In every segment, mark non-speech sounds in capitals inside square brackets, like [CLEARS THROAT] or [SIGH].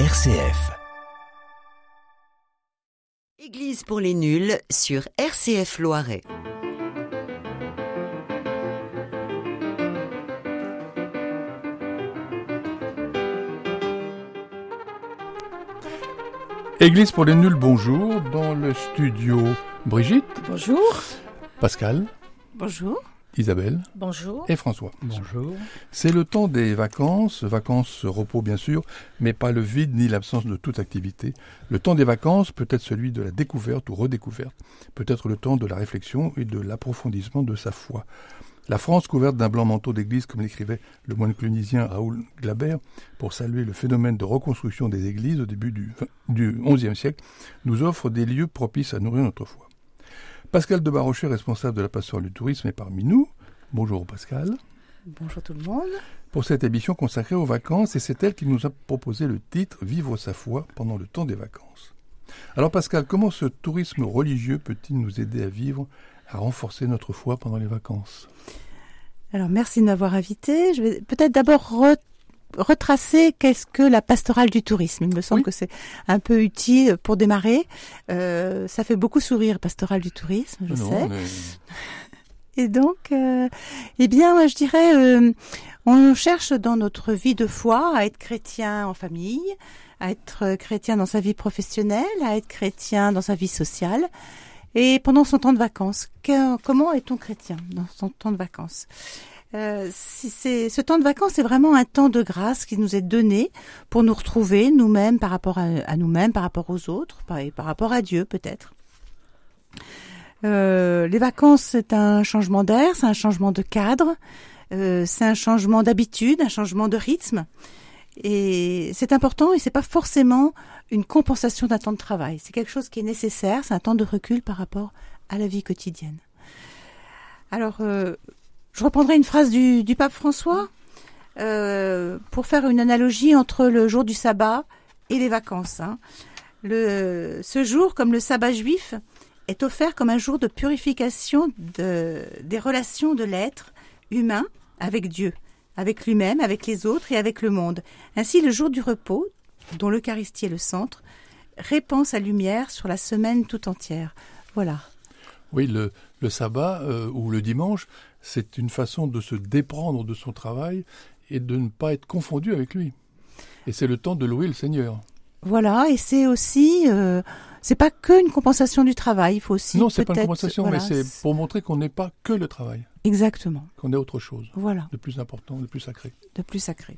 RCF. Église pour les nuls sur RCF Loiret. Église pour les nuls, bonjour. Dans le studio, Brigitte, Bonjour. Pascal, Bonjour. Isabelle Bonjour. et François. Bonjour. C'est le temps des vacances, vacances, repos bien sûr, mais pas le vide ni l'absence de toute activité. Le temps des vacances peut être celui de la découverte ou redécouverte, peut-être le temps de la réflexion et de l'approfondissement de sa foi. La France couverte d'un blanc manteau d'église, comme l'écrivait le moine clunisien Raoul Glaber, pour saluer le phénomène de reconstruction des églises au début du, du XIe siècle, nous offre des lieux propices à nourrir notre foi. Pascal de Barrochet, responsable de la pastorale du tourisme, est parmi nous. Bonjour Pascal. Bonjour tout le monde. Pour cette émission consacrée aux vacances, et c'est elle qui nous a proposé le titre Vivre sa foi pendant le temps des vacances. Alors Pascal, comment ce tourisme religieux peut-il nous aider à vivre, à renforcer notre foi pendant les vacances? Alors merci de m'avoir invité. Je vais peut-être d'abord retracer qu'est-ce que la pastorale du tourisme. Il me semble Oui. que c'est un peu utile pour démarrer. Euh, ça fait beaucoup sourire, pastorale du tourisme, je Non, sais. mais- [LAUGHS] Et donc, euh, eh bien, je dirais, euh, on cherche dans notre vie de foi à être chrétien en famille, à être chrétien dans sa vie professionnelle, à être chrétien dans sa vie sociale. Et pendant son temps de vacances, que- comment est-on chrétien dans son temps de vacances? Euh, ce temps de vacances, c'est vraiment un temps de grâce qui nous est donné pour nous retrouver nous-mêmes par rapport à, nous-mêmes, par rapport aux autres, par, rapport à Dieu peut-être. Euh, les vacances, c'est un changement d'air, c'est un changement de cadre, euh, c'est un changement d'habitude, un changement de rythme. Et c'est important et c'est pas forcément une compensation d'un temps de travail. C'est quelque chose qui est nécessaire, c'est un temps de recul par rapport à la vie quotidienne. Alors, je reprendrai une phrase du, pape François euh, pour faire une analogie entre le jour du sabbat et les vacances. hein. Ce jour, comme le sabbat juif, est offert comme un jour de purification de, des relations de l'être humain avec Dieu, avec lui-même, avec les autres et avec le monde. Ainsi, le jour du repos, dont l'Eucharistie est le centre, répand sa lumière sur la semaine tout entière. Voilà. Oui, le, le sabbat euh, ou le dimanche, c'est une façon de se déprendre de son travail et de ne pas être confondu avec lui. Et c'est le temps de louer le Seigneur. Voilà, et c'est aussi, euh, c'est pas que une compensation du travail, il faut aussi non, c'est pas une compensation, voilà, mais c'est pour montrer qu'on n'est pas que le travail, exactement, qu'on est autre chose, voilà, de plus important, de plus sacré. de plus sacré.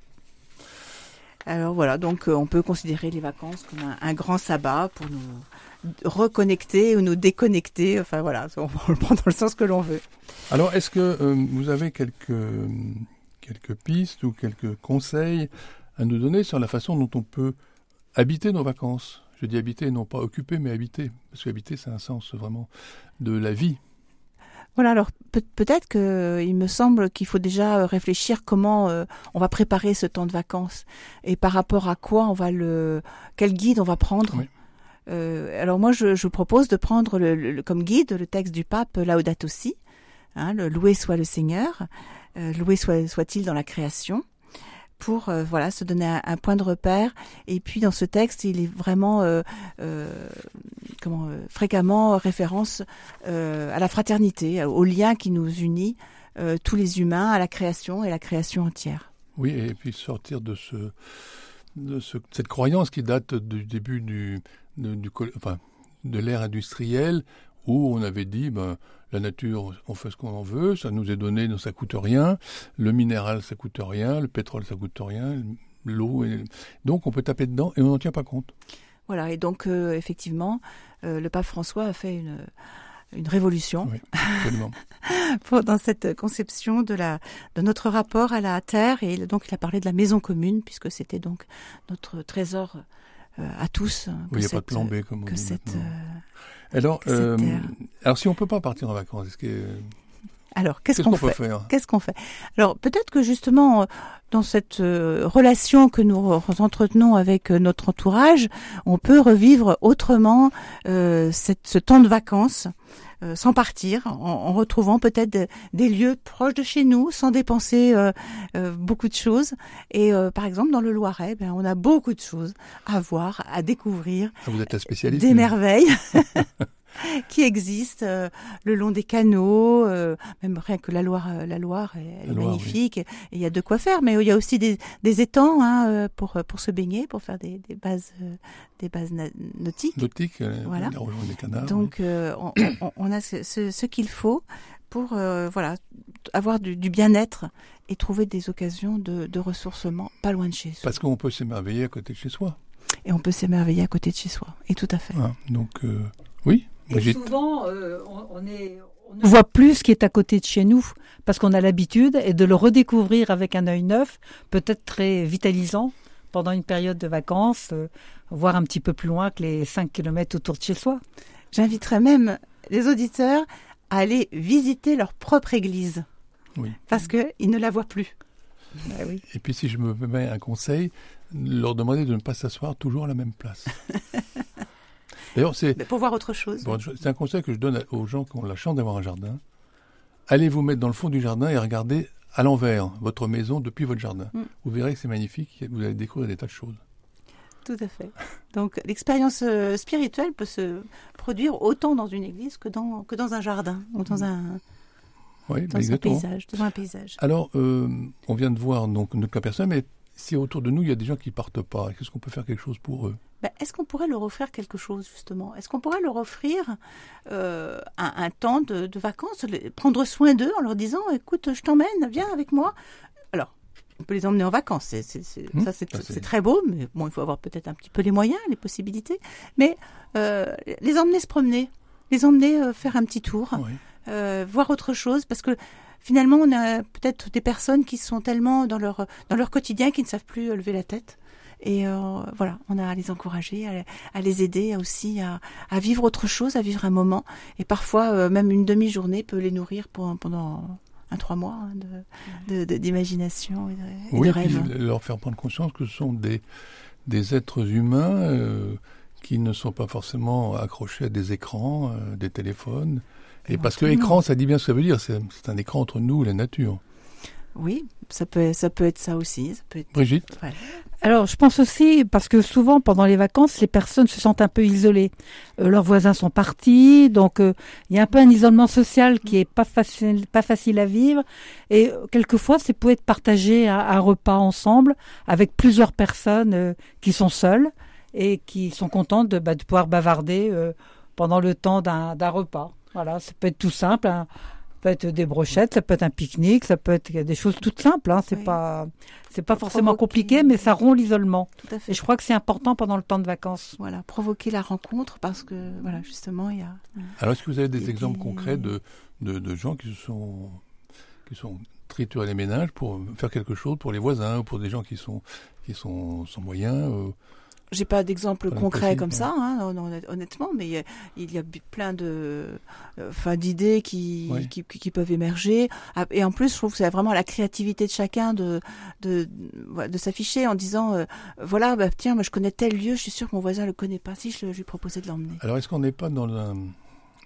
Alors voilà, donc euh, on peut considérer les vacances comme un, grand sabbat pour nous reconnecter ou nous déconnecter. Enfin voilà, [LAUGHS] on, le prend dans le sens que l'on veut. Alors, est-ce que euh, vous avez quelques, quelques pistes ou quelques conseils à nous donner sur la façon dont on peut habiter nos vacances? Je dis habiter, non pas occuper, mais habiter. Parce qu'habiter, c'est un sens vraiment de la vie. Voilà, alors peut- peut-être que il me semble qu'il faut déjà euh, réfléchir comment euh, on va préparer ce temps de vacances et par rapport à quoi on va le, quel guide on va prendre. Oui. Euh, alors moi, je, je vous propose de prendre le, le- comme guide le texte du pape Laudato Si, hein, le loué soit le Seigneur, euh, loué soit soit-il dans la création, pour euh, voilà se donner un, point de repère. Et puis dans ce texte, il est vraiment euh, euh, comment fréquemment référence à la fraternité, au lien qui nous unit tous les humains, à la création et la création entière. Oui, et puis sortir de ce, de ce- cette croyance qui date du début du, de l'ère industrielle où on avait dit ben, la nature, on fait ce qu'on en veut, ça nous est donné, donc ça coûte rien, le minéral ça coûte rien, le pétrole ça coûte rien, l'eau, et- donc on peut taper dedans et on n'en tient pas compte. Voilà, et donc euh, effectivement, euh, le pape François a fait une, une révolution. Oui, [LAUGHS] dans cette conception de, la, de notre rapport à la terre, et donc il a parlé de la maison commune, puisque c'était donc notre trésor à tous. hein, Oui, il n'y a pas de plan B comme on que dit cette, euh, Alors, que cette euh, alors si on peut pas partir en vacances, est-ce que- Alors, qu'est-ce qu'on fait Qu'est-ce qu'on fait Alors peut-être que justement euh, dans cette euh, relation que nous re- entretenons avec euh, notre entourage, on peut revivre autrement euh, cette, ce temps de vacances euh, sans partir, en, retrouvant peut-être des lieux proches de chez nous, sans dépenser beaucoup de choses. Et par exemple, dans le Loiret, ben, on a beaucoup de choses à voir, à découvrir. Ah, vous êtes la spécialiste. Des merveilles. [LAUGHS] [LAUGHS] qui existent euh, le long des canaux, euh, même rien que la Loire, euh, la Loire est, magnifique. Et il y a de quoi faire, mais il y a aussi des, des étangs hein, pour pour se baigner, pour faire des, des bases des bases nautiques. Nautiques, voilà. canards, Donc on, on, a ce, ce, qu'il faut pour voilà avoir du, du bien-être et trouver des occasions de, de ressourcement pas loin de chez soi. Parce qu'on peut s'émerveiller à côté de chez soi. Et on peut s'émerveiller à côté de chez soi. Et tout à fait. Ah, donc oui, et souvent, euh, on, est, on voit plus ce qui est à côté de chez nous, parce qu'on a l'habitude, et de le redécouvrir avec un œil neuf, peut-être très vitalisant pendant une période de vacances, euh, voir un petit peu plus loin que les 5 km autour de chez soi. J'inviterais même les auditeurs à aller visiter leur propre église, oui. parce qu'ils ne la voient plus. Bah oui. Et puis si je me mets un conseil, leur demander de ne pas s'asseoir toujours à la même place. [LAUGHS] D'ailleurs, c'est pour voir autre chose. c'est un conseil que je donne aux gens qui ont la chance d'avoir un jardin. Allez vous mettre dans le fond du jardin et regardez à l'envers votre maison depuis votre jardin. Mm. Vous verrez que c'est magnifique. Vous allez découvrir des tas de choses. Tout à fait. Donc l'expérience euh, spirituelle peut se produire autant dans une église que dans que dans un jardin ou dans un oui, dans un paysage, un paysage. Alors, euh, on vient de voir donc notre cas personnel, mais si autour de nous il y a des gens qui partent pas, est-ce qu'on peut faire quelque chose pour eux? Ben, est-ce qu'on pourrait leur offrir quelque chose justement? Est-ce qu'on pourrait leur offrir euh, un, temps de, vacances, prendre soin d'eux en leur disant écoute, je t'emmène, viens avec moi? Alors, on peut les emmener en vacances, c'est, mmh. ça c'est, très beau, mais bon, il faut avoir peut-être un petit peu les moyens, les possibilités. Mais euh, les emmener se promener, les emmener euh, faire un petit tour, voir autre chose, parce que finalement, on a peut-être des personnes qui sont tellement dans leur dans leur quotidien qui ne savent plus lever la tête. Et euh, voilà, on a à les encourager, à, les aider aussi à, à, vivre autre chose, à vivre un moment. Et parfois, euh, même une demi-journée peut les nourrir pour, pendant un trois mois hein, d'imagination et, de, rêve. Oui, leur faire prendre conscience que ce sont des, des êtres humains euh, qui ne sont pas forcément accrochés à des écrans, des téléphones. Et parce que écran, ça dit bien ce que ça veut dire. C'est un écran entre nous et la nature. Oui, ça peut, ça peut être ça aussi. Ça peut être... Brigitte alors, je pense aussi, parce que souvent, pendant les vacances, les personnes se sentent un peu isolées. Euh, leurs voisins sont partis, donc euh, il y a un peu un isolement social qui est pas facile, pas facile à vivre. Et euh, quelquefois, c'est pour être partagé un, un, repas ensemble avec plusieurs personnes qui sont seules et qui sont contentes de, bah, de pouvoir bavarder pendant le temps d'un repas. Voilà, ça peut être tout simple. Hein peut être des brochettes, ça peut être un pique-nique, ça peut être des choses toutes simples. Hein. C'est pas, c'est pas forcément compliqué, mais ça rompt l'isolement. Et je crois que c'est important pendant le temps de vacances. Voilà, provoquer la rencontre parce que voilà, justement, il y a. Alors, est-ce que vous avez des exemples concrets de, de, gens qui sont qui sont triturés les ménages pour faire quelque chose pour les voisins ou pour des gens qui sont qui sont sans moyens euh, j'ai pas d'exemple concret comme ça, hein, honnêtement, mais il y a, plein de, euh, enfin, d'idées qui, qui, qui, peuvent émerger. Ah, et en plus, je trouve que c'est vraiment la créativité de chacun de, de, de s'afficher en disant, euh, voilà, bah, tiens, moi je connais tel lieu, je suis sûr que mon voisin le connaît pas. Si je, lui proposais de l'emmener. Alors, est-ce qu'on n'est pas dans un,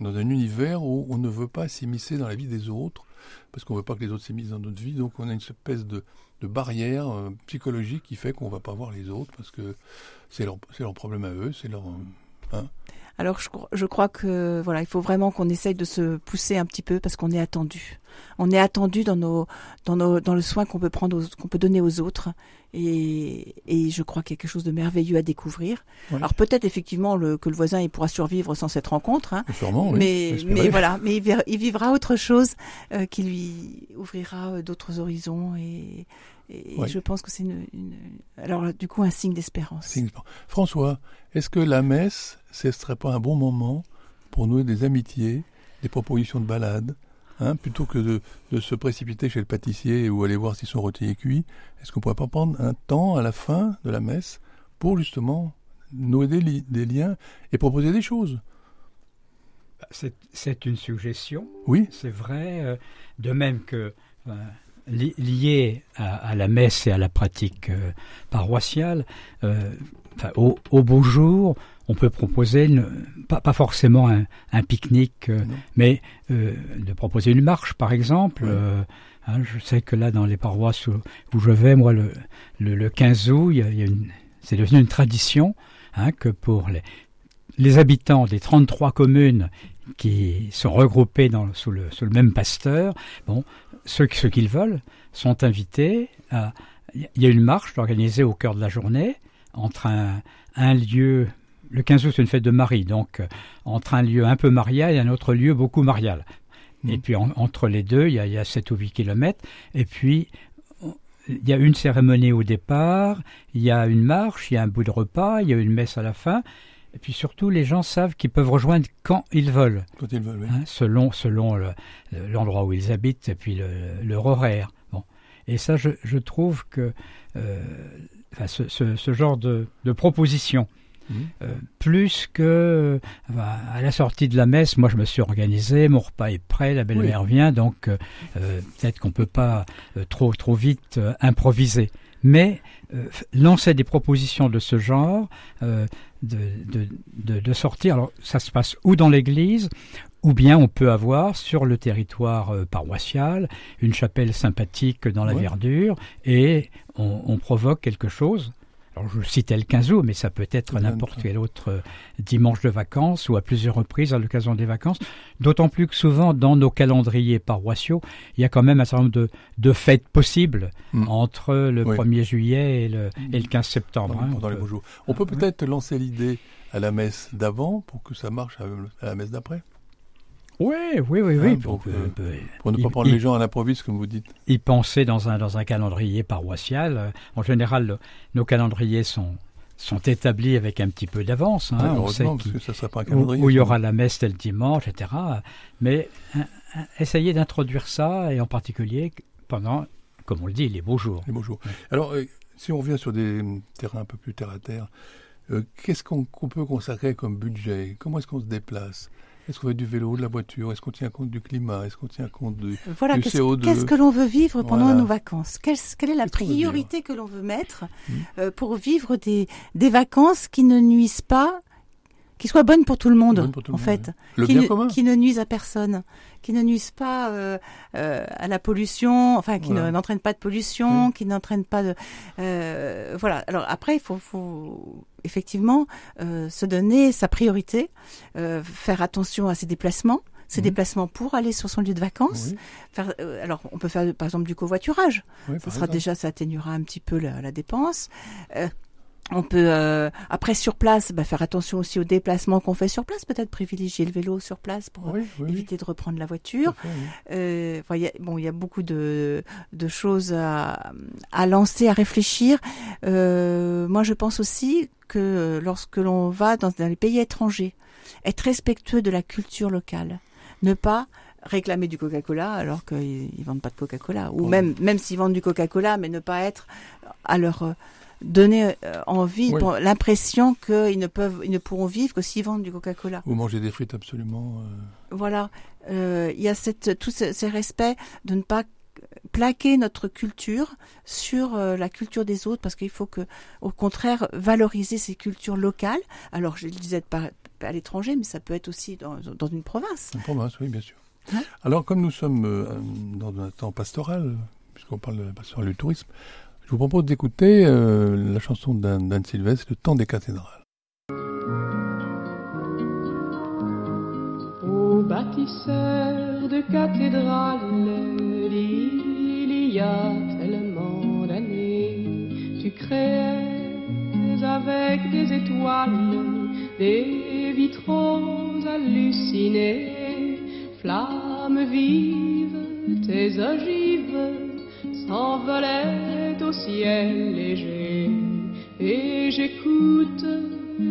dans un univers où on ne veut pas s'immiscer dans la vie des autres, parce qu'on veut pas que les autres s'immiscent dans notre vie, donc on a une espèce de barrière euh, psychologique qui fait qu'on va pas voir les autres parce que c'est leur, leur problème à eux, c'est leur. Euh, hein. Alors je, je, crois que voilà, il faut vraiment qu'on essaye de se pousser un petit peu parce qu'on est attendu. On est attendu dans nos dans nos dans le soin qu'on peut prendre qu'on peut donner aux autres et, et je crois qu'il y a quelque chose de merveilleux à découvrir. Alors peut-être effectivement le, que le voisin il pourra survivre sans cette rencontre, hein, Sûrement, oui. mais mais voilà, mais il, vivra autre chose euh, qui lui ouvrira d'autres horizons et et je pense que c'est une, alors du coup un signe d'espérance. François, est-ce que la messe, ce serait pas un bon moment pour nouer des amitiés, des propositions de balade, hein, plutôt que de, de, se précipiter chez le pâtissier ou aller voir si son rôti est cuit Est-ce qu'on pourrait pas prendre un temps à la fin de la messe pour justement nouer des, des liens et proposer des choses? Bah, c'est une suggestion. Oui. C'est vrai. Euh, de même que euh, lié à, la messe et à la pratique euh, paroissiale, euh, au, beau jour, on peut proposer, pas, pas, forcément un, pique-nique, euh, mais euh, de proposer une marche, par exemple. Hein, je sais que là, dans les paroisses où, je vais, moi, le, le, 15 août, c'est devenu une tradition hein, que pour les, les habitants des 33 communes qui sont regroupés dans, sous, le, sous le même pasteur, bon, ceux, ceux qu'ils veulent, sont invités à. Il y a une marche organisée au cœur de la journée entre un, un lieu. Le 15 août, c'est une fête de Marie, donc entre un lieu un peu marial et un autre lieu beaucoup marial. Et mmh. puis entre les deux, il y, a, il y a 7 ou 8 kilomètres. Et puis, il y a une cérémonie au départ, il y a une marche, il y a un bout de repas, il y a une messe à la fin. Et puis surtout, les gens savent qu'ils peuvent rejoindre quand ils veulent. Quand ils veulent, oui. Hein, selon selon l'endroit où ils habitent et puis le, leur horaire. Bon. Et ça, je, je trouve que euh, enfin, ce, ce, ce, genre de, de proposition, mmh. euh, plus que à la sortie de la messe, moi je me suis organisé, mon repas est prêt, la belle-mère vient, donc euh, peut-être qu'on peut pas euh, trop trop vite euh, improviser. Mais euh, lancer des propositions de ce genre, euh, de, de, de, de, sortir. Alors, ça se passe ou dans l'église, ou bien on peut avoir sur le territoire euh, paroissial une chapelle sympathique dans la verdure, et on, on provoque quelque chose alors je citais le 15 août, mais ça peut être n'importe quel autre euh, dimanche de vacances ou à plusieurs reprises à l'occasion des vacances. D'autant plus que souvent dans nos calendriers paroissiaux, il y a quand même un certain nombre de, de fêtes possibles mm. entre le 1er juillet et le, et le 15 septembre. Hein, pendant les beaux jours. On peut peut-être lancer l'idée à la messe d'avant pour que ça marche à la messe d'après? Oui, oui, oui, oui. Pour, pour, ne pas prendre les gens à l'improviste, comme vous dites. Y penser dans un, dans un calendrier paroissial. En général, nos calendriers sont, sont établis avec un petit peu d'avance. Hein. on sait parce que ça pas un calendrier. Où, il y aura la messe tel dimanche, etc. Mais essayez d'introduire ça, et en particulier pendant, comme on le dit, les beaux jours. Les beaux jours. Alors, euh, si on revient sur des terrains un peu plus terre à terre, euh, qu'est-ce qu'on peut consacrer comme budget? Comment est-ce qu'on se déplace? Est-ce qu'on fait du vélo, de la voiture? Est-ce qu'on tient compte du climat? Est-ce qu'on tient compte du, voilà, du CO2 Qu'est-ce que l'on veut vivre pendant nos vacances? Quelle, quelle, est la priorité que l'on veut mettre hmm. euh, pour vivre des, des vacances qui ne nuisent pas qui soient bonnes pour tout le monde, en fait, qui, ne, qui ne nuisent à personne, qui ne nuisent pas euh, euh, à la pollution, enfin qui voilà. n'entraînent pas de pollution, oui. qui n'entraînent pas de, euh, voilà. Alors après, il faut, faut effectivement euh, se donner sa priorité, euh, faire attention à ses déplacements ses mmh. déplacements pour aller sur son lieu de vacances. Oui. Faire, euh, alors, on peut faire par exemple du covoiturage. Oui, ça sera exemple. déjà, ça atténuera un petit peu la, la dépense. Euh, on peut euh, après sur place bah, faire attention aussi aux déplacements qu'on fait sur place, peut-être privilégier le vélo sur place pour oui, oui, éviter de reprendre la voiture. Euh, y a, bon, il y a beaucoup de, de choses à, à, lancer, à réfléchir. Euh, moi, je pense aussi que lorsque l'on va dans, dans les pays étrangers, être respectueux de la culture locale, ne pas réclamer du Coca-Cola alors qu'ils ils vendent pas de Coca-Cola, ou même même s'ils vendent du Coca-Cola, mais ne pas être à leur donner euh, envie, oui. l'impression qu'ils ne peuvent, ils ne pourront vivre que s'ils vendent du Coca-Cola. Ou manger des frites absolument. Euh... Voilà, euh, il y a cette, tout ces, ces respects de ne pas plaquer notre culture sur euh, la culture des autres parce qu'il faut que, au contraire, valoriser ces cultures locales. Alors, je le disais pas à l'étranger, mais ça peut être aussi dans, dans une province. Une province, oui, bien sûr. Hein Alors, comme nous sommes dans un temps pastoral, puisqu'on parle de la pastoral du tourisme, je vous propose d'écouter euh, la chanson d'Anne Sylvestre, Le temps des cathédrales. Ô bâtisseur de cathédrales, il y a tellement d'années, tu créais avec des étoiles des vitraux hallucinés, flammes vives, tes ogives s'envolait ciel léger et j'écoute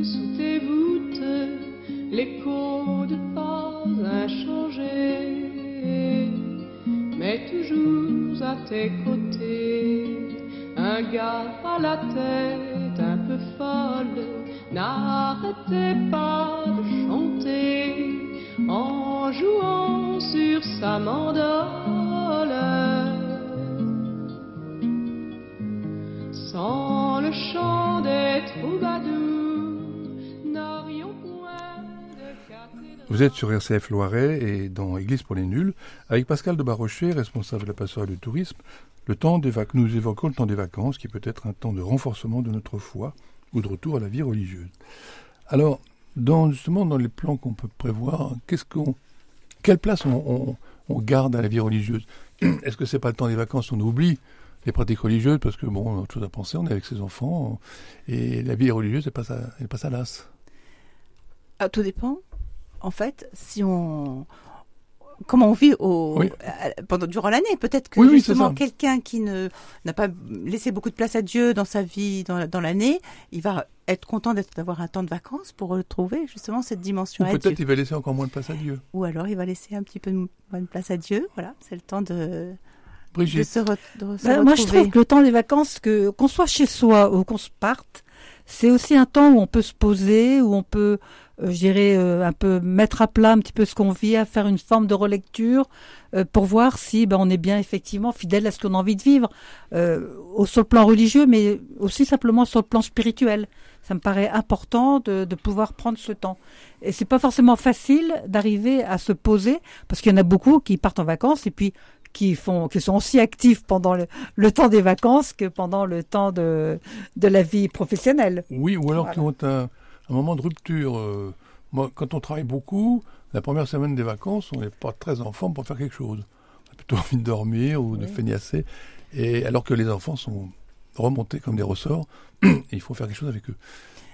sous tes voûtes l'écho de pas inchangé mais toujours à tes côtés un gars à la tête un peu folle n'arrêtait pas de chanter en jouant sur sa mandole sans le chant des troubadours, n'a rien Vous êtes sur RCF Loiret et dans Église pour les nuls, avec Pascal de Barrochet, responsable de la passerelle du tourisme. Le temps des Nous évoquons le temps des vacances, qui peut être un temps de renforcement de notre foi ou de retour à la vie religieuse. Alors, justement, dans les plans qu'on peut prévoir, quelle place on garde à la vie religieuse? Est-ce que c'est pas le temps des vacances? On oublie les pratiques religieuses parce que bon, on a autre chose à penser, on est avec ses enfants et la vie religieuse, elle passe à, elle passe à l'as. Ah, tout dépend. En fait, si on comment on vit au Oui. à- pendant durant l'année, peut-être que Oui, justement quelqu'un qui ne n'a pas laissé beaucoup de place à Dieu dans sa vie dans, dans l'année, il va être content d'avoir un temps de vacances pour retrouver justement cette dimension Ou peut-être il va laisser encore moins de place à Dieu. Ou alors il va laisser un petit peu moins de place à Dieu. Voilà, c'est le temps de, de Brigitte, se, re- de se Bah, moi, je trouve que le temps des vacances, que qu'on soit chez soi ou qu'on se parte, c'est aussi un temps où on peut se poser, où on peut, euh, je dirais, euh, un peu mettre à plat un petit peu ce qu'on vit, à faire une forme de relecture euh, pour voir si ben, on est bien effectivement fidèle à ce qu'on a envie de vivre, euh, au sur le plan religieux, mais aussi simplement sur le plan spirituel. Ça me paraît important de, de pouvoir prendre ce temps. Et c'est pas forcément facile d'arriver à se poser, parce qu'il y en a beaucoup qui partent en vacances et puis qui font, qui sont aussi actifs pendant le, le temps des vacances que pendant le temps de, de la vie professionnelle. oui, ou alors Voilà. qui ont un, un moment de rupture. euh, moi, quand on travaille beaucoup, la première semaine des vacances, on n'est pas très en forme pour faire quelque chose. On a plutôt [LAUGHS] envie de dormir ou de Oui. feignasser. Et alors que les enfants sont remontés comme des ressorts, [CLEARS THROAT] et il faut faire quelque chose avec eux.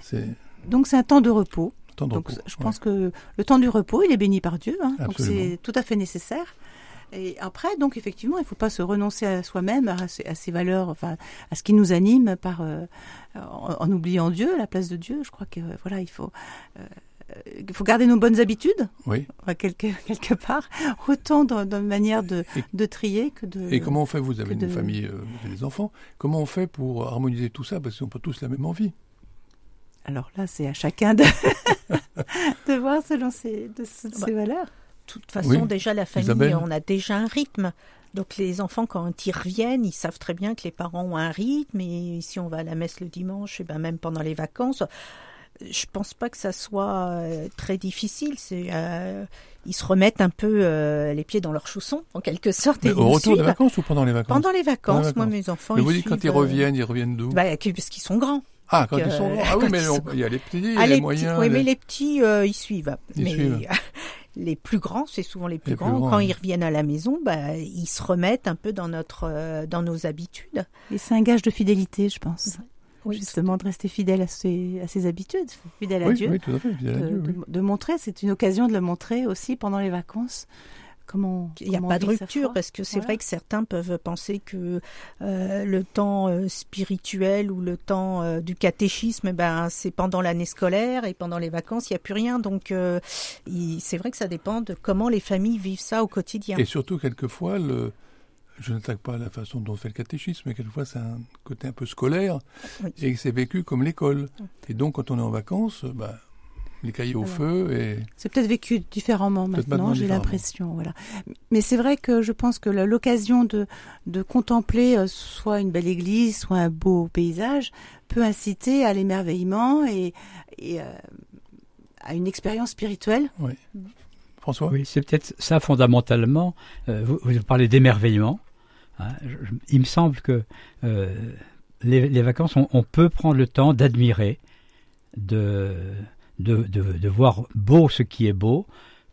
C'est Donc c'est un temps de repos. un temps de Donc repos. je Ouais. pense que le temps du repos, il est béni par Dieu. hein. donc c'est tout à fait nécessaire. Et après, donc effectivement, il ne faut pas se renoncer à soi-même, à, ses- à ses valeurs, enfin à ce qui nous anime, par euh, en, en oubliant Dieu, à la place de Dieu. Je crois que voilà, il faut euh, il faut garder nos bonnes habitudes, Oui. quelque [LAUGHS] quelque part, autant dans, dans une manière de, Et- de trier que de. Et comment on fait Vous avez une de- famille, euh, vous avez des enfants. Comment on fait pour harmoniser tout ça? Parce n'ont pas tous la même envie. Alors là, c'est à chacun de [LAUGHS] de voir selon ses, de, ses Bah, valeurs. De toute façon, Oui. déjà, la famille, Isabelle on a déjà un rythme. Donc les enfants, quand ils reviennent, ils savent très bien que les parents ont un rythme. Et si on va à la messe le dimanche, et ben même pendant les vacances, je pense pas que ça soit euh, très difficile. C'est euh, ils se remettent un peu euh, les pieds dans leurs chaussons, en quelque sorte. Mais et au ils retour des vacances ou pendant les vacances Pendant les vacances, vacances. moi, mes enfants, Mais ils vous dites quand ils euh, reviennent, ils reviennent d'où bah, parce qu'ils sont grands. Ah, quand ils sont grands. Ah oui, [LAUGHS] mais ils on- sont- il y a les petits, il Ah, les, les moyens. petits, oui, les- mais les petits, euh, ils suivent. Ils mais suivent. [LAUGHS] les plus grands, c'est souvent les plus Les plus grands. grands, Quand oui. ils reviennent à la maison, bah, ils se remettent un peu dans notre, euh, dans nos habitudes. Et c'est un gage de fidélité, je pense. Oui, Justement, de rester fidèle à ses, à ses habitudes, fidèle à Oui, Dieu. oui, tout à fait. fidèle à Dieu, oui. de- de montrer, c'est une occasion de le montrer aussi pendant les vacances. Comment Il n'y a pas de rupture parce que c'est Voilà. vrai que certains peuvent penser que euh, le temps euh, spirituel ou le temps euh, du catéchisme, eh ben c'est pendant l'année scolaire et pendant les vacances il n'y a plus rien. Donc euh, c'est vrai que ça dépend de comment les familles vivent ça au quotidien. Et surtout, quelquefois, le... je n'attaque pas la façon dont on fait le catéchisme, mais quelquefois, c'est un côté un peu scolaire Oui. et c'est vécu comme l'école. Et donc, quand on est en vacances, bah, les cahiers au feu et C'est peut-être vécu différemment maintenant, maintenant j'ai l'impression. Voilà. Mais c'est vrai que je pense que l'occasion de, de contempler euh, soit une belle église, soit un beau paysage, peut inciter à l'émerveillement et, et, euh, à une expérience spirituelle. François? Oui, c'est peut-être ça fondamentalement. Euh, vous, vous parlez d'émerveillement. hein. Il me semble que euh, les, les vacances, on, on peut prendre le temps d'admirer, de, de, de, de voir beau ce qui est beau,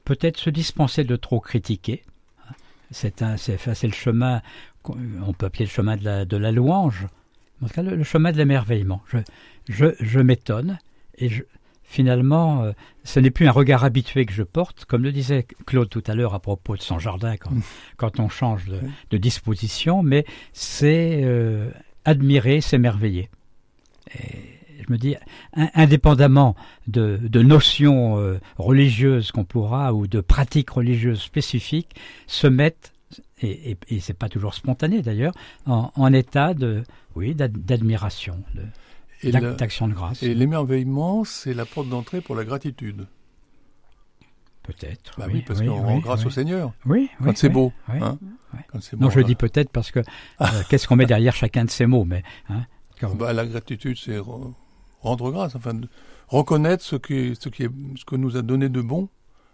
peut-être se dispenser de trop critiquer. C'est le chemin, on peut appeler le chemin de la, de la louange, en tout cas le, le chemin de l'émerveillement. Je, je, je m'étonne et je, finalement, euh, ce n'est plus un regard habitué que je porte, comme le disait Claude tout à l'heure à propos de son jardin quand, [LAUGHS] quand on change de disposition, mais c'est euh, admirer, s'émerveiller. Et je me dis, in- indépendamment de, de notions euh, religieuses qu'on pourra ou de pratiques religieuses spécifiques, se mettre et, et, et c'est pas toujours spontané d'ailleurs, en, en état de, oui, d'ad- d'admiration, d'action de grâce, Et l'émerveillement, c'est la porte d'entrée pour la gratitude. peut-être. Bah oui, parce qu'on rend grâce au Seigneur Oui, quand oui, c'est oui, beau. oui. hein. Oui. Quand c'est Non, beau, je hein. dis peut-être parce que euh, [LAUGHS] qu'est-ce qu'on met derrière chacun de ces mots, mais hein, quand- Bah, la gratitude, c'est rendre grâce, enfin, de- reconnaître ce qui, ce qui est, ce que nous a donné de bon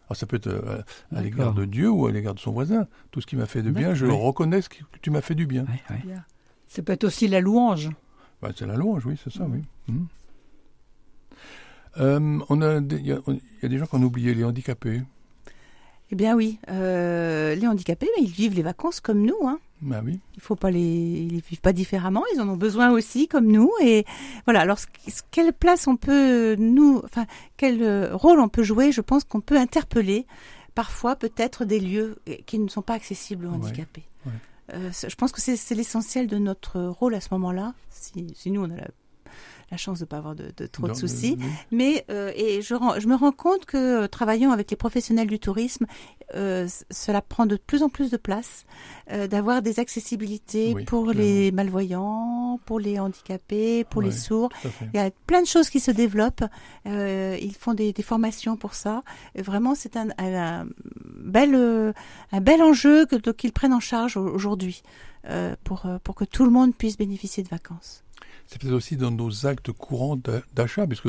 Alors ça peut être euh, à l'égard de Dieu ou à l'égard de son voisin. Tout ce qui m'a fait de bien, je D'accord. reconnais ce que tu m'as fait du bien. Ouais. Ça peut être aussi la louange. Bah, c'est la louange, oui, c'est ça, oui. Mhm. Euh, on a Il y, y a des gens qui ont oublié les handicapés. Eh bien oui, euh, les handicapés, mais ils vivent les vacances comme nous. Hein. Bah oui. Il faut pas les, ils vivent pas différemment. Ils en ont besoin aussi, comme nous. Et voilà. Alors, quelle place on peut nous, enfin, quel euh, rôle on peut jouer Je pense qu'on peut interpeller parfois peut-être des lieux qui ne sont pas accessibles aux handicapés. ouais. Euh, je pense que c'est c'est l'essentiel de notre rôle à ce moment-là. Si, si nous on a la, la chance de pas avoir de, de trop de soucis. Mais euh, et je, je me rends compte que euh, travaillant avec les professionnels du tourisme, euh, cela prend de plus en plus de place, euh, d'avoir des accessibilités Oui, pour clairement. les malvoyants, pour les handicapés, pour les sourds. Il y a plein de choses qui se développent. Euh, ils font des, des formations pour ça. Et vraiment, c'est un, un, un bel, euh, un bel enjeu qu'ils prennent en charge au- aujourd'hui euh, pour, pour que tout le monde puisse bénéficier de vacances. C'est peut-être aussi dans nos actes courants d'a- d'achat, puisque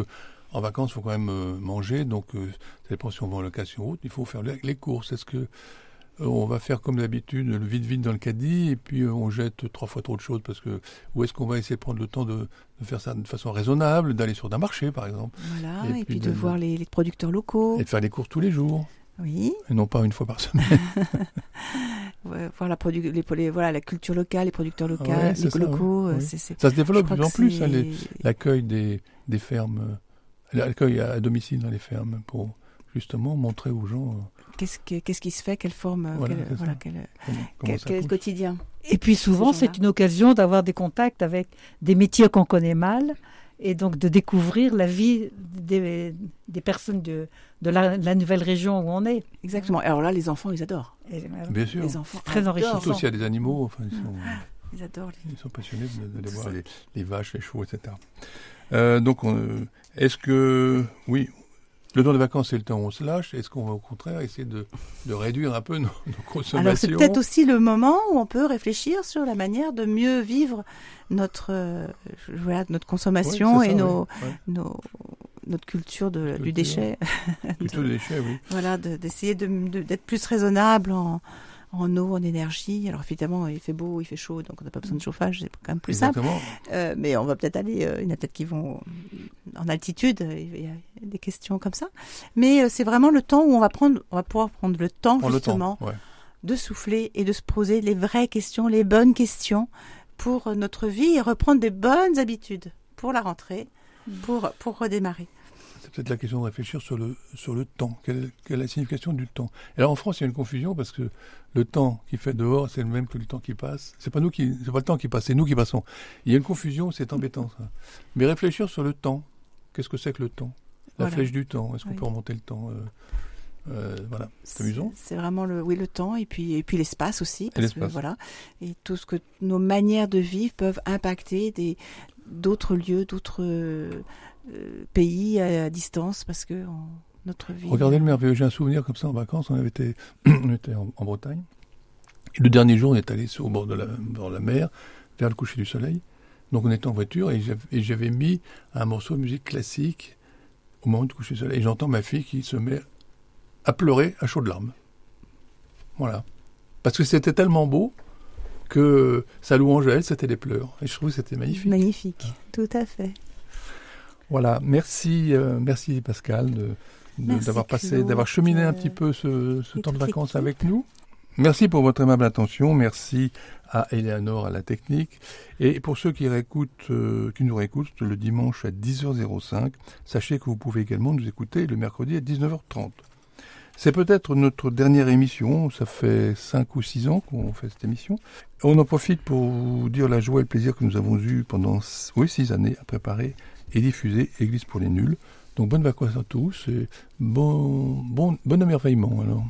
en vacances, il faut quand même euh, manger, donc euh, ça dépend si on va en location ou autre, il faut faire les, courses. Est-ce que euh, on va faire comme d'habitude, le vide-vide dans le caddie, et puis on jette trois fois trop de choses, parce que ou est-ce qu'on va essayer de prendre le temps de, de faire ça de façon raisonnable, d'aller sur un marché, par exemple, Voilà. Et Et, puis puis, de- de, voir les, les producteurs locaux. et de faire les courses tous les jours, Oui. et non pas une fois par semaine. [LAUGHS] Ouais, voir la, les, les- voilà, la culture locale, les producteurs locaux, Ah Ouais, c'est les ça, locaux. oui, euh, Ça se développe de plus en plus, hein, c'est- l'accueil des, des fermes, euh, l'accueil à domicile dans les fermes, pour justement montrer aux gens euh, Qu'est-ce, que- qu'est-ce qui se fait Quelle forme Voilà, quel, voilà, quel, comment, comment quel- quotidien Et puis souvent, Ces c'est une occasion d'avoir des contacts avec des métiers qu'on connaît mal et donc de découvrir la vie des, des personnes de, de la, la nouvelle région où on est. Exactement. Alors là, les enfants, ils adorent. Et, euh, Bien sûr. Les enfants très enrichissant. Surtout s'il y a des animaux, enfin, ils, sont, Ils adorent. les- ils sont passionnés de- d'aller voir les, les vaches, les chevaux, etc. Euh, donc, on, euh, est-ce que, oui, le temps des vacances, c'est le temps où on se lâche. Est-ce qu'on va au contraire essayer de, de réduire un peu nos, [LAUGHS] nos consommations? Alors c'est peut-être aussi le moment où on peut réfléchir sur la manière de mieux vivre notre, euh, voilà, notre Ouais, consommation et nos, oui. Ouais. nos, notre culture de, Culture. du déchet. Plutôt des déchets, oui. [LAUGHS] voilà, de- d'essayer de, de- d'être plus raisonnable en, en eau, en énergie. Alors évidemment, il fait beau, il fait chaud, donc on n'a pas besoin de chauffage, c'est quand même plus simple. Euh, mais on va peut-être aller, euh, il y en a peut-être qui vont en altitude, euh, il y a des questions comme ça. Mais euh, c'est vraiment le temps où on va prendre, on va pouvoir prendre le temps Prends le justement temps. Ouais. de souffler et de se poser les vraies questions, les bonnes questions pour notre vie et reprendre des bonnes habitudes pour la rentrée, pour, pour redémarrer. C'est peut-être la question de réfléchir sur le, sur le temps. Quelle, quelle est la signification du temps? Et Alors en France, il y a une confusion parce que le temps qui fait dehors, c'est le même que le temps qui passe. C'est pas nous qui, c'est pas le temps qui passe, c'est nous qui passons. Il y a une confusion, c'est embêtant ça. Mais réfléchir sur le temps. Qu'est-ce que c'est que le temps? La Voilà. flèche du temps. Est-ce qu'on Oui. peut remonter le temps euh, euh, Voilà, c'est amusant. C'est vraiment le, oui, le temps et puis, et puis l'espace aussi. Parce que, voilà. Et tout ce que nos manières de vivre peuvent impacter des, d'autres lieux, d'autres pays à, distance parce que notre vie. Regardez le merveilleux. J'ai un souvenir comme ça en vacances. On avait été, [CLEARS THROAT] on était en, en Bretagne. Et le dernier jour, on est allé au bord de, la, bord de la mer, vers le coucher du soleil. Donc on était en voiture et j'avais- mis un morceau de musique classique au moment du coucher du soleil. Et j'entends ma fille qui se met à pleurer à chaudes larmes. Voilà. Parce que c'était tellement beau que sa louange à elle, c'était des pleurs. Et je trouve que c'était magnifique. Magnifique, tout à fait. Voilà, merci, euh, merci Pascal de- d'avoir passé, d'avoir cheminé un euh, petit peu ce, ce temps de vacances l'équipe. avec nous. Merci pour votre aimable attention, merci à Eleanor à la technique. Et pour ceux qui, réécoutent, euh, qui nous réécoutent le dimanche à 10h05, sachez que vous pouvez également nous écouter le mercredi à 19h30. C'est peut-être notre dernière émission, ça fait 5 ou 6 ans qu'on fait cette émission. On en profite pour vous dire la joie et le plaisir que nous avons eu pendant oui, 6 années à préparer et diffuser Église pour les nuls. Donc bonnes vacances à tous et bon, bon, bon émerveillement alors.